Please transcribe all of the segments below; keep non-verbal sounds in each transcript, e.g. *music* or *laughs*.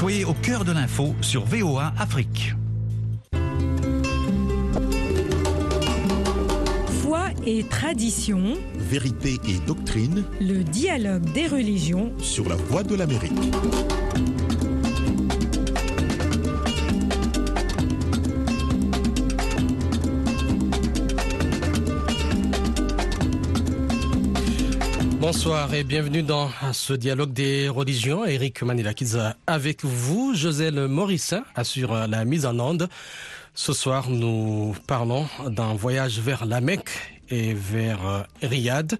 Soyez au cœur de l'info sur VOA Afrique. Foi et tradition, Vérité et doctrine le dialogue des religions sur la voie de l'Amérique. Bonsoir et bienvenue dans ce dialogue des religions. Eric Manilakiza avec vous. Joselle Morissin assure la mise en onde. Ce soir, nous parlons d'un voyage vers la Mecque et vers Riyad.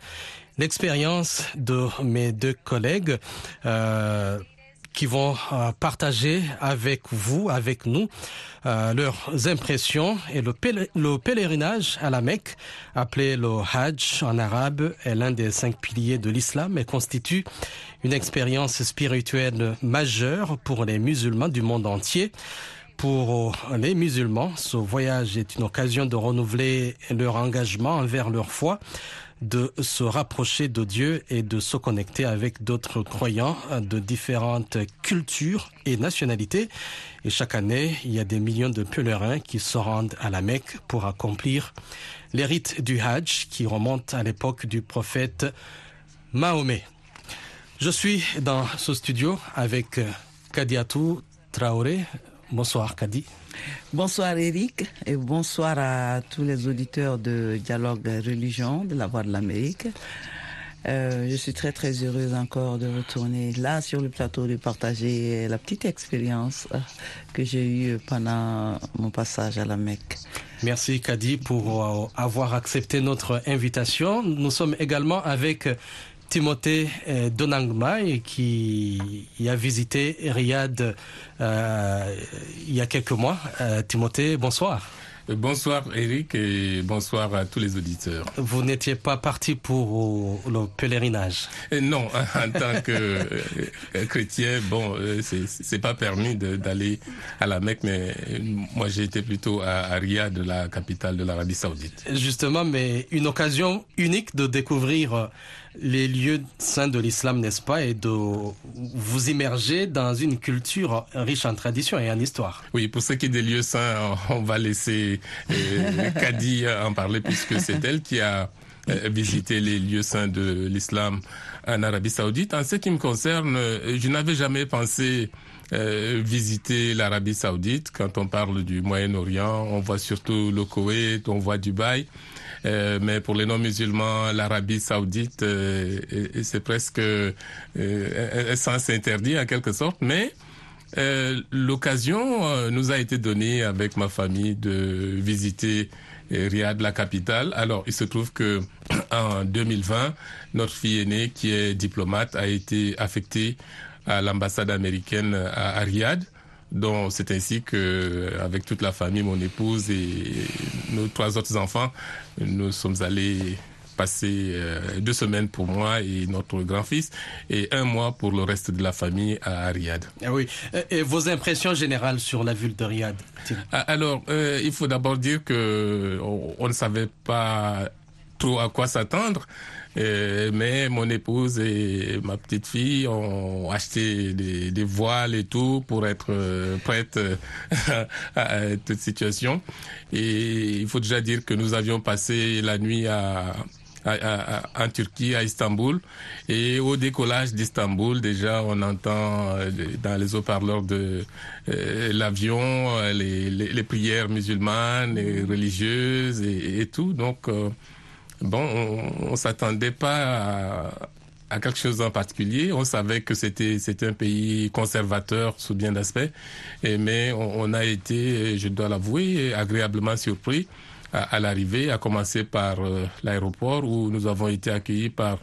L'expérience de mes deux collègues euh, qui vont euh, partager avec vous, avec nous, euh, leurs impressions et le, le, pèlerinage à la Mecque, appelé le Hajj en arabe, est l'un des cinq piliers de l'islam et constitue une expérience spirituelle majeure pour les musulmans du monde entier. Pour les musulmans, ce voyage est une occasion de renouveler leur engagement envers leur foi, de se rapprocher de Dieu et de se connecter avec d'autres croyants de différentes cultures et nationalités. Et chaque année, il y a des millions de pèlerins qui se rendent à la Mecque pour accomplir les rites du Hajj qui remontent à l'époque du prophète Mahomet. Je suis dans ce studio avec Kadiatou Traoré. Bonsoir Kadi. Bonsoir Eric et bonsoir à tous les auditeurs de Dialogue Religion de la Voix de l'Amérique. Euh, je suis très très heureuse encore de retourner là sur le plateau de partager la petite expérience que j'ai eue pendant mon passage à la Mecque. Merci Kadi pour avoir accepté notre invitation. Nous sommes également avec Timothée Donangma qui a visité Riyad euh, il y a quelques mois. Euh, Timothée, bonsoir. Bonsoir Eric et bonsoir à tous les auditeurs. Vous n'étiez pas parti pour le pèlerinage? Non, *laughs* en tant que chrétien, bon, c'est pas permis d'aller à la Mecque, mais moi j'ai été plutôt à Riyad, la capitale de l'Arabie Saoudite. Justement, mais une occasion unique de découvrir les lieux saints de l'islam, n'est-ce pas, et de vous immerger dans une culture riche en tradition et en histoire. Oui, pour ce qui est des lieux saints, on va laisser euh, *laughs* Kadi en parler puisque c'est elle qui a visité les lieux saints de l'islam en Arabie Saoudite. En ce qui me concerne, je n'avais jamais pensé euh, visiter l'Arabie Saoudite. Quand on parle du Moyen-Orient, on voit surtout le Koweït, on voit Dubaï. Euh, mais pour les non-musulmans, l'Arabie saoudite, euh, c'est presque euh, un sens interdit en quelque sorte. Mais l'occasion nous a été donnée avec ma famille de visiter Riyad, la capitale. Alors, il se trouve que *clears throat* en 2020, notre fille aînée, qui est diplomate, a été affectée à l'ambassade américaine à Riyad. Donc c'est ainsi que, avec toute la famille, mon épouse et nos trois autres enfants, nous sommes allés passer deux semaines pour moi et notre grand-fils et un mois pour le reste de la famille à Riyad. Ah oui. Et vos impressions générales sur la ville de Riyad Alors, euh, il faut d'abord dire que on, on ne savait pas trop à quoi s'attendre. Euh, mais mon épouse et ma petite fille ont acheté des, des voiles et tout pour être euh, prêtes *laughs* à, à toute situation. Et il faut déjà dire que nous avions passé la nuit à, à, à, en Turquie, à Istanbul. Et au décollage d'Istanbul, déjà, on entend dans les haut-parleurs de euh, l'avion les, les, les, prières musulmanes et religieuses et, et tout. Donc, bon, on, on s'attendait pas à, quelque chose en particulier. On savait que c'était c'était un pays conservateur sous bien d'aspects, mais on, a été, je dois l'avouer, agréablement surpris à, l'arrivée, à commencer par euh, l'aéroport où nous avons été accueillis par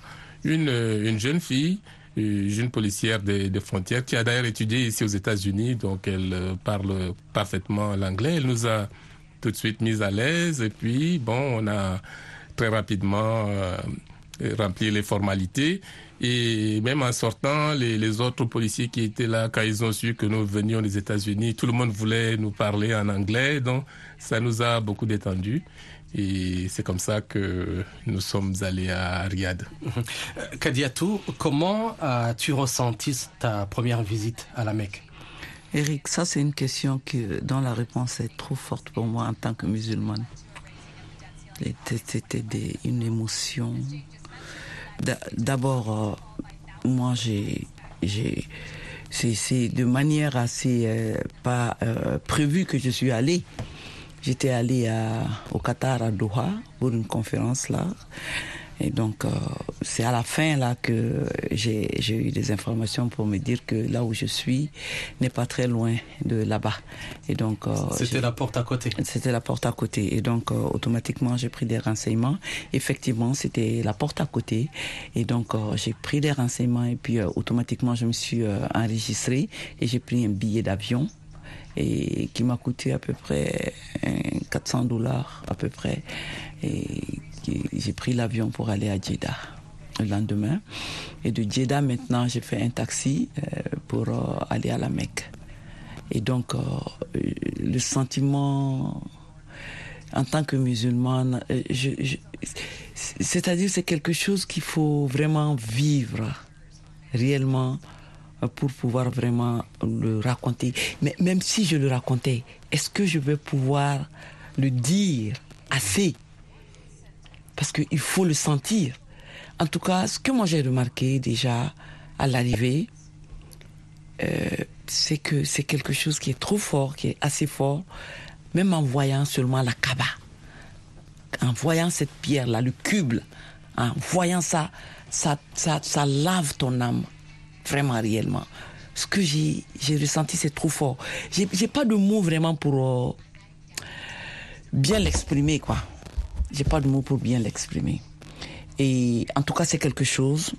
une, une jeune fille une jeune policière des, des, frontières qui a d'ailleurs étudié ici aux États-Unis, donc elle euh, parle parfaitement l'anglais. Elle nous a tout de suite mis à l'aise et puis bon, on a très rapidement euh, remplir les formalités. Et même en sortant, les, les, autres policiers qui étaient là, quand ils ont su que nous venions des États-Unis, tout le monde voulait nous parler en anglais. Donc, ça nous a beaucoup détendu. Et c'est comme ça que nous sommes allés à Riyad. Kadiatou, comment as-tu ressenti ta première visite à la Mecque? Eric, ça c'est une question que, dont la réponse est trop forte pour moi en tant que musulmane. C'était une émotion. D'abord, euh, moi j'ai, c'est de manière assez euh, pas euh, prévue que je suis allée. J'étais allée au Qatar à Doha pour une conférence là. Et donc, euh, c'est à la fin là que j'ai eu des informations pour me dire que là où je suis n'est pas très loin de là-bas. Et donc, euh, c'était la porte à côté. C'était la porte à côté. Et donc, euh, automatiquement, j'ai pris des renseignements. Effectivement, c'était la porte à côté. Et donc, j'ai pris des renseignements et puis automatiquement, je me suis enregistré et j'ai pris un billet d'avion et qui m'a coûté à peu près 400 dollars à peu près et j'ai pris l'avion pour aller à Jeddah le lendemain. Et de Jeddah, maintenant, j'ai fait un taxi euh, pour euh, aller à la Mecque. Et donc, euh, le sentiment en tant que musulmane, c'est-à-dire c'est quelque chose qu'il faut vraiment vivre réellement pour pouvoir vraiment le raconter. Mais même si je le racontais, est-ce que je vais pouvoir le dire assez parce qu'il faut le sentir. En tout cas, ce que moi j'ai remarqué déjà à l'arrivée, euh, c'est que c'est quelque chose qui est trop fort, qui est assez fort, même en voyant seulement la Kaaba, en voyant cette pierre-là, le cube, en voyant ça, ça, ça, lave ton âme, vraiment réellement. Ce que j'ai ressenti, c'est trop fort. J'ai pas de mots vraiment pour euh, bien l'exprimer, quoi. J'ai pas de mots pour bien l'exprimer. Et en tout cas, c'est quelque chose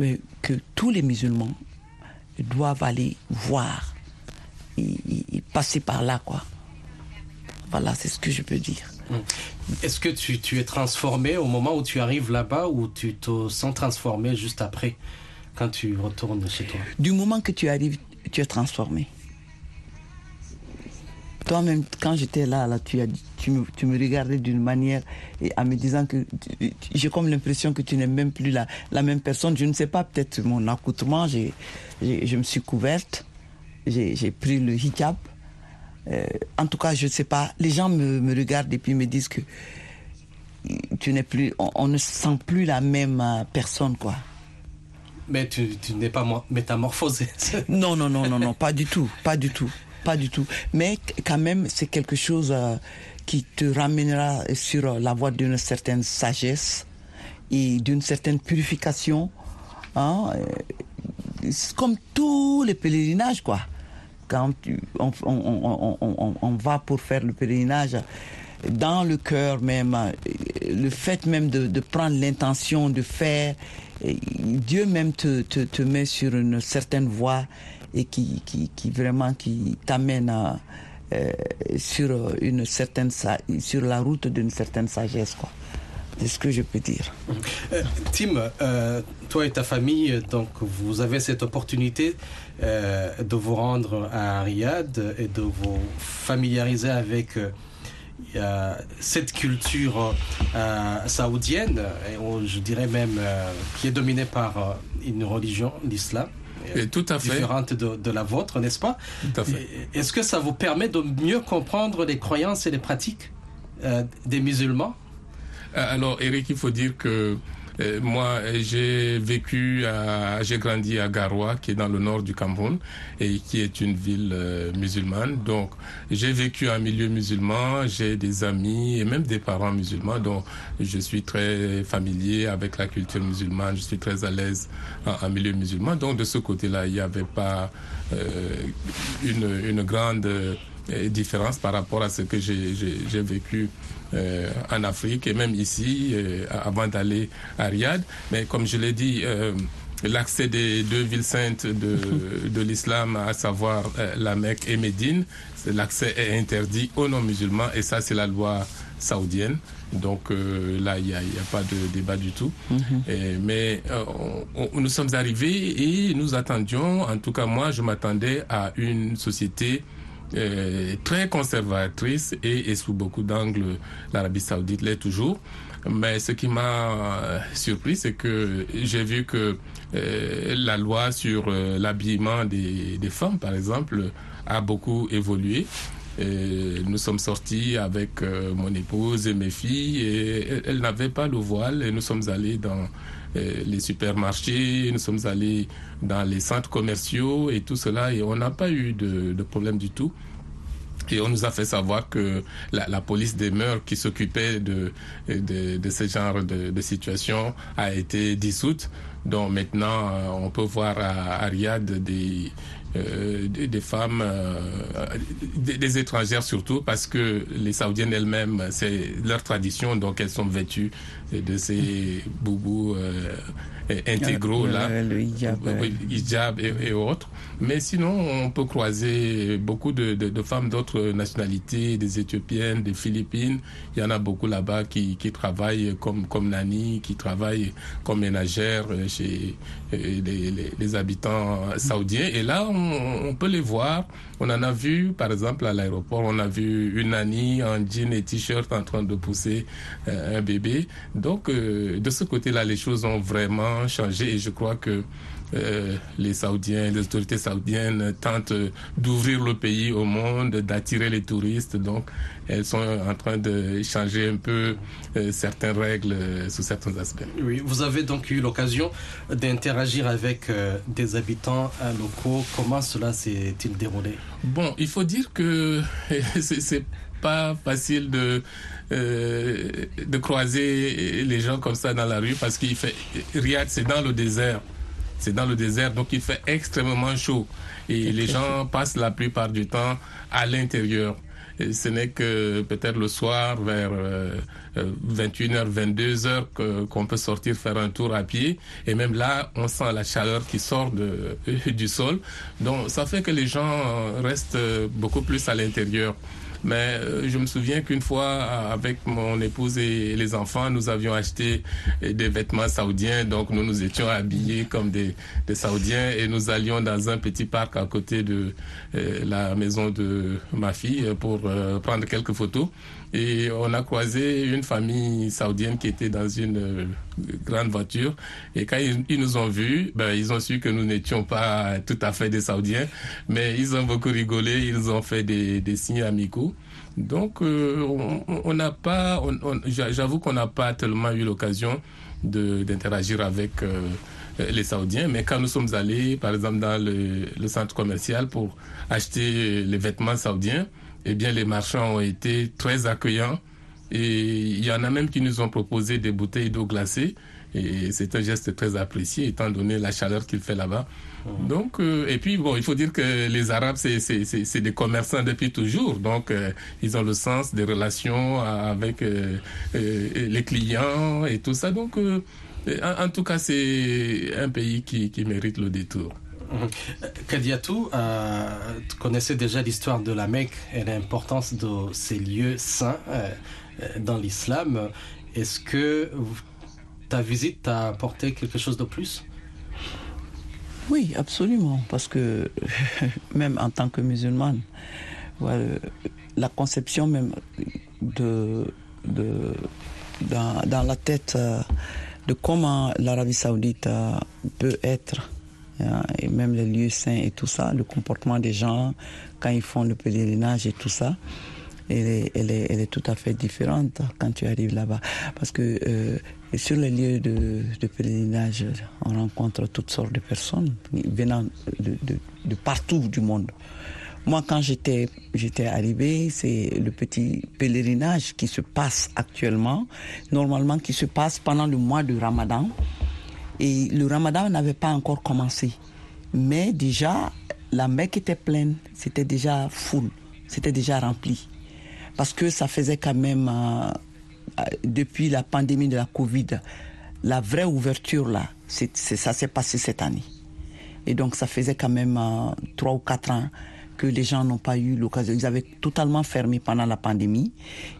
euh, que tous les musulmans doivent aller voir et, passer par là, quoi. Voilà, c'est ce que je peux dire. Hum. Est-ce que tu, tu, es transformé au moment où tu arrives là-bas ou tu te sens transformé juste après, quand tu retournes chez toi? Du moment que tu arrives, tu es transformé. Toi-même, quand j'étais là, là tu, as, tu, me, tu me regardais d'une manière et en me disant que j'ai comme l'impression que tu n'es même plus la, la même personne. Je ne sais pas, peut-être mon accoutrement, j'ai, je me suis couverte, j'ai pris le hijab. Euh, en tout cas, je ne sais pas. Les gens me, me, regardent et puis me disent que tu n'es plus, on, ne sent plus la même euh, personne, quoi. Mais tu, tu n'es pas métamorphosé. non, non, non, non, non, pas du tout, pas du tout pas du tout. Mais quand même, c'est quelque chose euh, qui te ramènera sur la voie d'une certaine sagesse et d'une certaine purification. Hein, euh, comme tous les pèlerinages, quoi. Quand on, va pour faire le pèlerinage, dans le cœur même, euh, le fait même de, prendre l'intention de faire, Dieu même te, te, te met sur une certaine voie et qui, qui, qui vraiment qui t'amène euh, sur une certaine sur la route d'une certaine sagesse quoi. C'est ce que je peux dire. Euh, Tim, euh, toi et ta famille, donc vous avez cette opportunité de vous rendre à Riyad et de vous familiariser avec cette culture saoudienne, et je dirais même qui est dominée par une religion, l'islam tout à fait. différente de, la vôtre, n'est-ce pas? Est-ce que ça vous permet de mieux comprendre les croyances et les pratiques euh, des musulmans? Euh, Alors, Eric, il faut dire que euh, moi, j'ai vécu, j'ai grandi à Garoua, qui est dans le nord du Cameroun et qui est une ville euh, musulmane. Donc, j'ai vécu un milieu musulman, j'ai des amis et même des parents musulmans. Donc, je suis très familier avec la culture musulmane. Je suis très à l'aise en, milieu musulman. Donc, de ce côté-là, il n'y avait pas euh, une, une grande différence par rapport à ce que j'ai vécu euh, en Afrique et même ici euh, avant d'aller à Riyad. Mais comme je l'ai dit, euh, l'accès des deux villes saintes de, *laughs* de l'islam, à savoir la Mecque et Médine, l'accès est interdit aux non-musulmans et ça c'est la loi saoudienne. Donc là, il n'y a, a, pas de débat du tout. Mhm. mais nous sommes arrivés et nous attendions, en tout cas moi, je m'attendais à une société très conservatrice et, et sous beaucoup d'angles, l'Arabie saoudite l'est toujours. Mais ce qui m'a surpris, c'est que j'ai vu que la loi sur l'habillement des, des, femmes, par exemple, a beaucoup évolué. Nous sommes sortis avec mon épouse et mes filles et elles, n'avaient pas le voile et nous sommes allés dans les supermarchés, nous sommes allés dans les centres commerciaux et tout cela et on n'a pas eu de, problème du tout. Et on nous a fait savoir que la, police des mœurs qui s'occupait de, de, de, ce genre de, de, situation a été dissoute. Donc maintenant, on peut voir à, à Riyad des, euh, des, femmes, euh, des, des, étrangères surtout, parce que les Saoudiennes elles-mêmes, c'est leur tradition, donc elles sont vêtues de ces boubous euh, intégraux là, le hijab, hijab et, et, autres. Mais sinon, on peut croiser beaucoup de, de, de femmes d'autres nationalités, des Éthiopiennes, des Philippines. Il y en a beaucoup là-bas qui, qui travaillent comme, comme nanny, qui travaillent comme ménagères chez les, les, les habitants saoudiens. Et là, on, on, peut les voir. On en a vu, par exemple, à l'aéroport, on a vu une nanny en jean et t-shirt en train de pousser euh, un bébé. Donc, euh, de ce côté-là, les choses ont vraiment changé et je crois que euh, les Saoudiens, les autorités saoudiennes tentent d'ouvrir le pays au monde, d'attirer les touristes. Donc, elles sont en train de changer un peu euh, certaines règles euh, sous certains aspects. Oui, vous avez donc eu l'occasion d'interagir avec euh, des habitants locaux. Comment cela s'est-il déroulé? Bon, il faut dire que *laughs* c'est pas facile de euh, de croiser les gens comme ça dans la rue parce qu'il fait Riyad c'est dans le désert c'est dans le désert donc il fait extrêmement chaud et les gens passent la plupart du temps à l'intérieur et ce n'est que peut-être le soir vers euh, 21h, 22h qu'on qu peut sortir faire un tour à pied. Et même là, on sent la chaleur qui sort de, *laughs* du sol. Donc ça fait que les gens restent beaucoup plus à l'intérieur. Mais euh, je me souviens qu'une fois, avec mon épouse et les enfants, nous avions acheté des vêtements saoudiens. Donc nous nous étions habillés comme des, des Saoudiens et nous allions dans un petit parc à côté de euh, la maison de ma fille pour euh, prendre quelques photos. Et on a croisé une famille saoudienne qui était dans une euh, grande voiture. Et quand ils, nous ont vus, ben, ils ont su que nous n'étions pas tout à fait des Saoudiens. Mais ils ont beaucoup rigolé, ils ont fait des, signes amicaux. Donc, euh, on n'a pas, j'avoue qu'on n'a pas tellement eu l'occasion d'interagir avec euh, les Saoudiens. Mais quand nous sommes allés, par exemple, dans le centre commercial pour acheter les vêtements saoudiens, eh bien, les marchands ont été très accueillants. Et il y en a même qui nous ont proposé des bouteilles d'eau glacée. Et c'est un geste très apprécié, étant donné la chaleur qu'il fait là-bas. Mmh. Donc, euh, et puis, bon, il faut dire que les Arabes, c'est des commerçants depuis toujours. Donc, euh, ils ont le sens des relations avec euh, les clients et tout ça. Donc, en, en, tout cas, c'est un pays qui, qui mérite le détour. Kadiatou, euh, tu connaissais déjà l'histoire de la Mecque et l'importance de ces lieux saints euh, dans l'islam. Est-ce que ta visite t'a apporté quelque chose de plus? Oui, absolument, parce que *laughs* même en tant que musulmane, la conception même de, dans, la tête de comment l'Arabie saoudite peut être et même les lieux saints et tout ça, le comportement des gens quand ils font le pèlerinage et tout ça. Elle est, elle, est, elle est tout à fait différente quand tu arrives là-bas. Parce que euh, sur les lieux de, de, pèlerinage, on rencontre toutes sortes de personnes venant de, de, de partout du monde. Moi, quand j'étais j'étais arrivé, c'est le petit pèlerinage qui se passe actuellement, normalement qui se passe pendant le mois de Ramadan. Et le ramadan n'avait pas encore commencé. Mais déjà, la Mecque était pleine, c'était déjà full, c'était déjà rempli. Parce que ça faisait quand même, euh, depuis la pandémie de la Covid, la vraie ouverture là, ça s'est passé cette année. Et donc ça faisait quand même euh, trois ou quatre ans que les gens n'ont pas eu l'occasion. Ils avaient totalement fermé pendant la pandémie.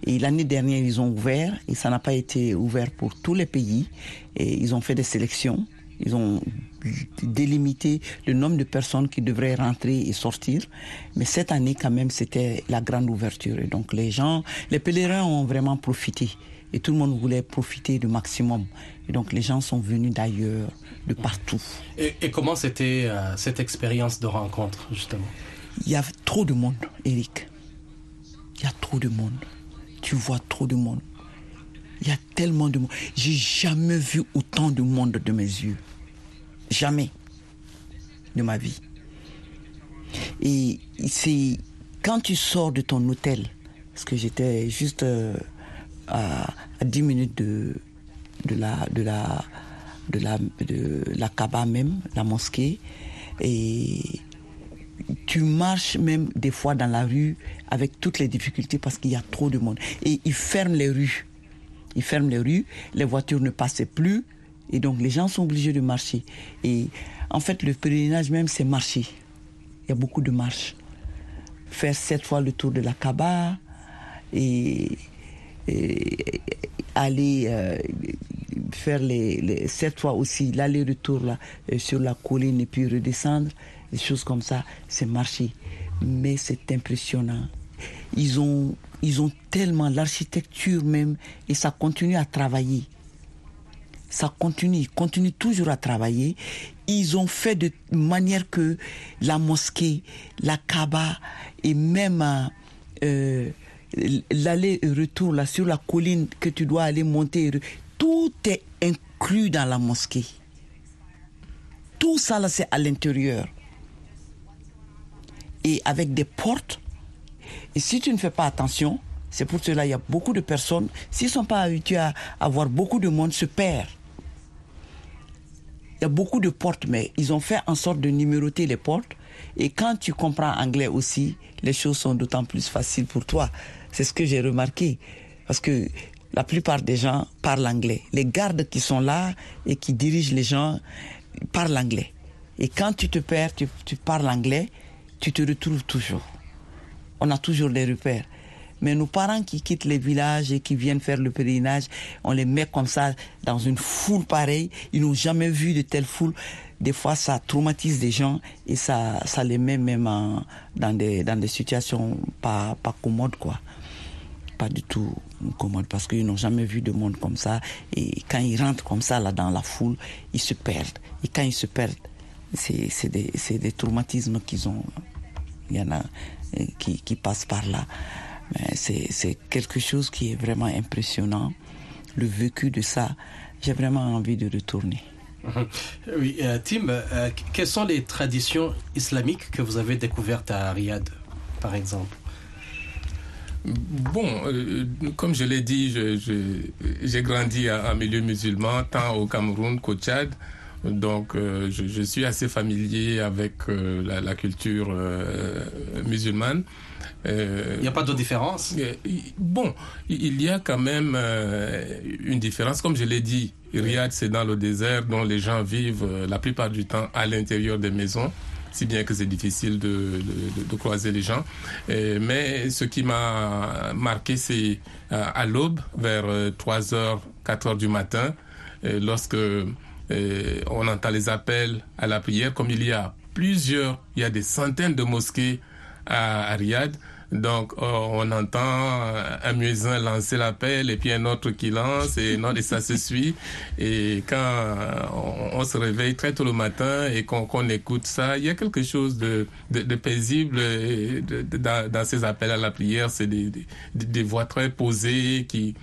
Et l'année dernière, ils ont ouvert et ça n'a pas été ouvert pour tous les pays. Et ils ont fait des sélections Ils ont délimité le nombre de personnes qui devraient rentrer et sortir. Mais cette année, quand même, c'était la grande ouverture. Et donc, les gens, les pèlerins ont vraiment profité. Et tout le monde voulait profiter du maximum. Et donc, les gens sont venus d'ailleurs, de partout. Et, et comment c'était euh, cette expérience de rencontre, justement? Il y a trop de monde, Eric. Il y a trop de monde. Tu vois trop de monde. Il y a tellement de monde. J'ai jamais vu autant de monde de mes yeux. Jamais de ma vie. Et c'est quand tu sors de ton hôtel, parce que j'étais juste euh, à, à 10 minutes de, de la de la de la de la Kaaba même, la mosquée, et tu marches même des fois dans la rue avec toutes les difficultés parce qu'il y a trop de monde. Et ils ferment les rues. Ils ferment les rues, les voitures ne passaient plus, et donc les gens sont obligés de marcher. Et en fait, le pèlerinage même, c'est marcher. Il y a beaucoup de marches. Faire sept fois le tour de la Kaaba et, aller euh, faire sept fois aussi l'aller-retour euh, sur la colline et puis redescendre, des choses comme ça, c'est marcher. Mais c'est impressionnant. Ils ont, ils ont tellement l'architecture même et ça continue à travailler ça continue, ils continuent toujours à travailler. Ils ont fait de manière que la mosquée, la Kaaba et même euh, l'aller-retour là sur la colline que tu dois aller monter, tout est inclus dans la mosquée. Tout ça là c'est à l'intérieur. Et avec des portes. Et si tu ne fais pas attention, c'est pour cela qu'il y a beaucoup de personnes, s'ils ne sont pas habitués à avoir beaucoup de monde, se perdent. Il y a beaucoup de portes, mais ils ont fait en sorte de numéroter les portes. Et quand tu comprends anglais aussi, les choses sont d'autant plus faciles pour toi. C'est ce que j'ai remarqué. Parce que la plupart des gens parlent anglais. Les gardes qui sont là et qui dirigent les gens parlent anglais. Et quand tu te perds, tu, tu parles anglais, tu te retrouves toujours. On a toujours des repères. Mais nos parents qui quittent les villages et qui viennent faire le pèlerinage, on les met comme ça dans une foule pareille. Ils n'ont jamais vu de telle foule. Des fois, ça traumatise des gens et ça, ça les met même dans, des, dans des situations pas, pas commodes, quoi. Pas du tout commodes parce qu'ils n'ont jamais vu de monde comme ça. Et quand ils rentrent comme ça, là, dans la foule, ils se perdent. Et quand ils se perdent, c'est des, des traumatismes qu'ils ont. Il y en a qui, qui passent par là. C'est quelque chose qui est vraiment impressionnant. Le vécu de ça, j'ai vraiment envie de retourner. *laughs* Oui, euh, Tim, euh, quelles sont les traditions islamiques que vous avez découvertes à Riyad, par exemple? Bon, euh, comme je l'ai dit, j'ai grandi en milieu musulman, tant au Cameroun qu'au Tchad. Donc, euh, je, je, suis assez familier avec euh, la, la, culture euh, musulmane. Il n'y a pas de différence Bon, il y a quand même une différence. Comme je l'ai dit, Riyad, c'est dans le désert dont les gens vivent la plupart du temps à l'intérieur des maisons si bien que c'est difficile de, de, de, croiser les gens. Et, mais ce qui m'a marqué, c'est à l'aube, vers 3 heures, 4 heures du matin, lorsque et on entend les appels à la prière, comme il y a plusieurs, il y a des centaines de mosquées à, à Riyad. Donc, oh, on entend un muezzin lancer l'appel et puis un autre qui lance et, non, et ça se suit. Et quand on, on, se réveille très tôt le matin et qu'on qu écoute ça, il y a quelque chose de, paisible dans, ces appels à la prière. C'est des, voix très posées qui,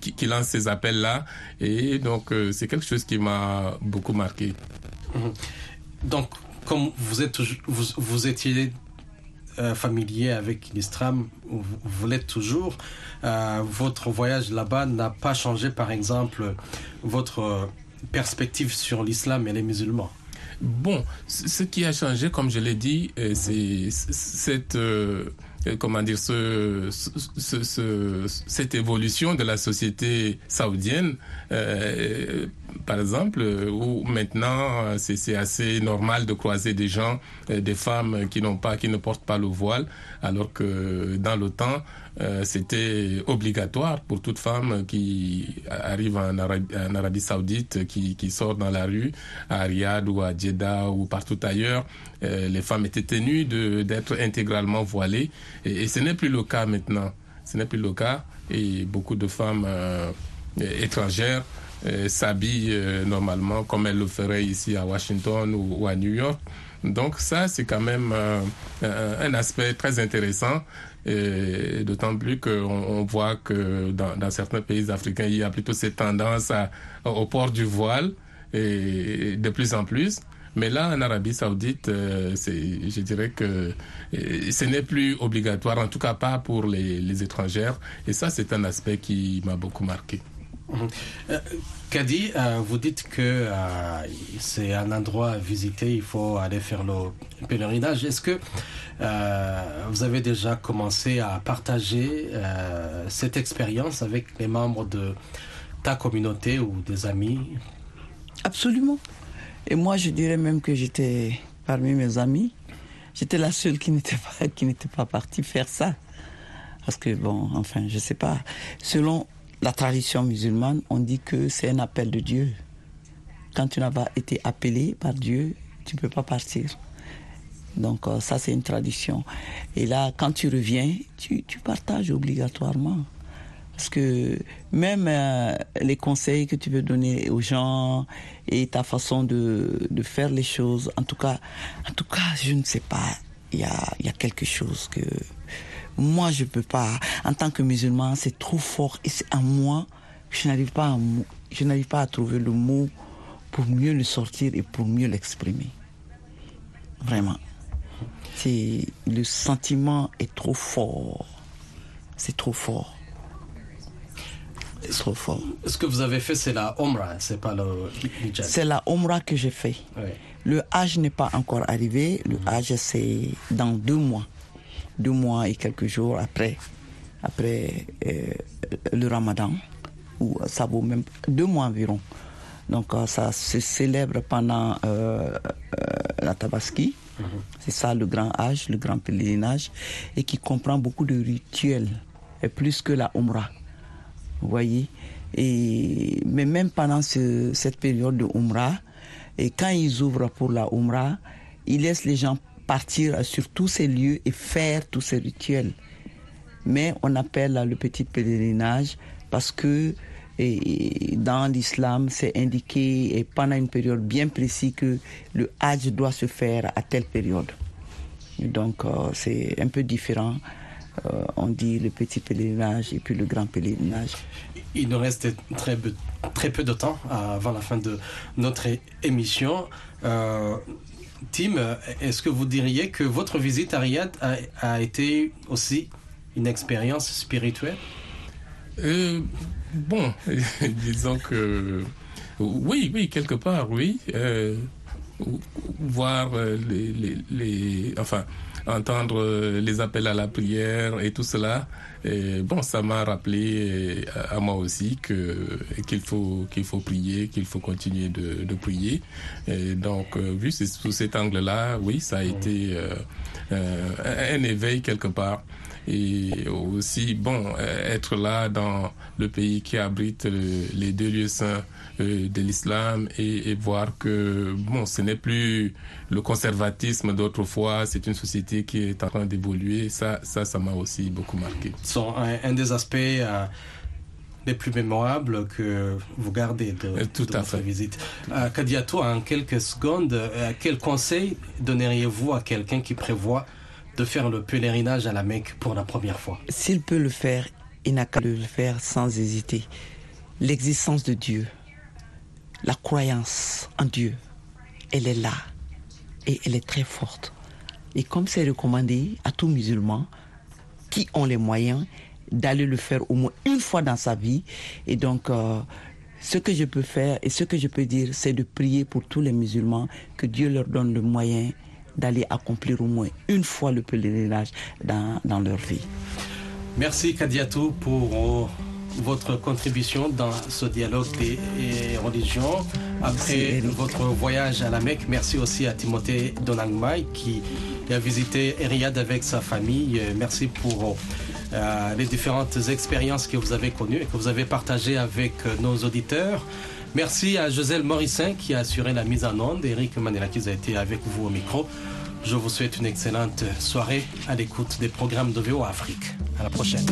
qui, qui lancent ces appels-là. Et donc, euh, c'est quelque chose qui m'a beaucoup marqué. Donc, comme vous, êtes, vous, vous étiez euh, familier avec l'islam, vous, l'êtes toujours. Euh, votre voyage là-bas n'a pas changé, par exemple, votre perspective sur l'islam et les musulmans. Bon, ce qui a changé, comme je l'ai dit, c'est cette comment dire, ce, ce, cette évolution de la société saoudienne, par exemple, où maintenant c'est assez normal de croiser des gens, des femmes qui n'ont pas, qui ne portent pas le voile, alors que dans le temps, euh, c'était obligatoire pour toute femme qui arrive en Arabie, saoudite, qui, sort dans la rue, à Riyad ou à Jeddah ou partout ailleurs. Euh, les femmes étaient tenues d'être intégralement voilées. Et, ce n'est plus le cas maintenant. Ce n'est plus le cas. Et beaucoup de femmes euh, étrangères s'habillent normalement comme elles le feraient ici à Washington ou à New York. Donc ça, c'est quand même euh, un aspect très intéressant. D'autant plus qu'on on voit que dans, dans, certains pays africains, il y a plutôt cette tendance à, au port du voile et de plus en plus. Mais là, en Arabie Saoudite, euh, je dirais que euh, ce n'est plus obligatoire, en tout cas pas pour les, les étrangères. Et ça, c'est un aspect qui m'a beaucoup marqué. Euh, Kadi, euh, vous dites que euh, c'est un endroit à visiter, il faut aller faire le pèlerinage. Est-ce que vous avez déjà commencé à partager cette expérience avec les membres de ta communauté ou des amis? Absolument. Et moi, je dirais même que j'étais parmi mes amis. J'étais la seule qui n'était pas, pas partie faire ça. Parce que, bon, enfin, je sais pas. Selon la tradition musulmane, on dit que c'est un appel de Dieu. Quand tu n'as pas été appelé par Dieu, tu ne peux pas partir. Donc euh, ça, c'est une tradition. Et là, quand tu reviens, tu, partages obligatoirement. Parce que même euh, les conseils que tu veux donner aux gens et ta façon de, faire les choses, en tout cas, en tout cas, je ne sais pas, il y a, y a quelque chose que moi, je peux pas. En tant que musulman, c'est trop fort et c'est à moi. Je n'arrive pas, à, je n'arrive pas à trouver le mot pour mieux le sortir et pour mieux l'exprimer. Vraiment. C'est le sentiment est trop fort. C'est trop fort. C'est trop fort. Ce que vous avez fait, c'est la Omra, c'est pas le C'est la Omra que j'ai fait. Le Hajj n'est pas encore arrivé. Le Hajj, c'est dans deux mois deux mois et quelques jours après, après euh, le ramadan, ou ça vaut même deux mois environ. Donc euh, ça se célèbre pendant euh, la Tabaski. Mhm. C'est ça le grand âge, le grand pèlerinage, et qui comprend beaucoup de rituels, et plus que la Umrah. Vous voyez? Et, Mais même pendant cette période de Umrah, et quand ils ouvrent pour la Umrah, ils laissent les gens partir sur tous ces lieux et faire tous ces rituels. Mais on appelle le petit pèlerinage parce que dans l'islam, c'est indiqué et pendant une période bien précise que le Hajj doit se faire à telle période. donc euh, c'est un peu différent. Euh, on dit le petit pèlerinage et puis le grand pèlerinage. Il nous reste très peu, de temps avant la fin de notre émission. Euh, Tim, est-ce que vous diriez que votre visite à Riyad a, été aussi une expérience spirituelle? Euh, Bon, *laughs* disons que oui, oui, quelque part, oui. Euh, voir euh, les, les, enfin, entendre euh, les appels à la prière et tout cela, bon, ça m'a rappelé euh, à, moi aussi que qu'il faut qu'il faut prier, qu'il faut continuer de, de prier. Et donc, vu sous cet angle-là, oui, ça a été un éveil quelque part et aussi bon être là dans le pays qui abrite les deux lieux saints euh, de l'islam et, voir que bon, ce n'est plus le conservatisme d'autrefois, c'est une société qui est en train d'évoluer. Ça, ça, ça m'a aussi beaucoup marqué. sont un, des aspects euh, les plus mémorables que vous gardez de, euh, à votre fait. visite. Euh, Kadiato, en quelques secondes, quel conseil donneriez-vous à quelqu'un qui prévoit de faire le pèlerinage à la Mecque pour la première fois? S'il peut le faire, il n'a qu'à le faire sans hésiter. L'existence de Dieu, la croyance en Dieu, elle est là et elle est très forte. Et comme c'est recommandé à tout musulman qui ont les moyens d'aller le faire au moins une fois dans sa vie, et donc euh, ce que je peux faire et ce que je peux dire, c'est de prier pour tous les musulmans, que Dieu leur donne le moyen d'aller accomplir au moins une fois le pèlerinage dans, dans leur vie. Merci Kadiatou pour votre contribution dans ce dialogue des religions. Après votre voyage à la Mecque, merci aussi à Timothée Donangmai qui a visité Riyad avec sa famille. Merci pour euh, les différentes expériences que vous avez connues et que vous avez partagées avec nos auditeurs. Merci à Joselle Morissin qui a assuré la mise en onde. Eric qui a été avec vous au micro. Je vous souhaite une excellente soirée à l'écoute des programmes de VO Afrique. À la prochaine.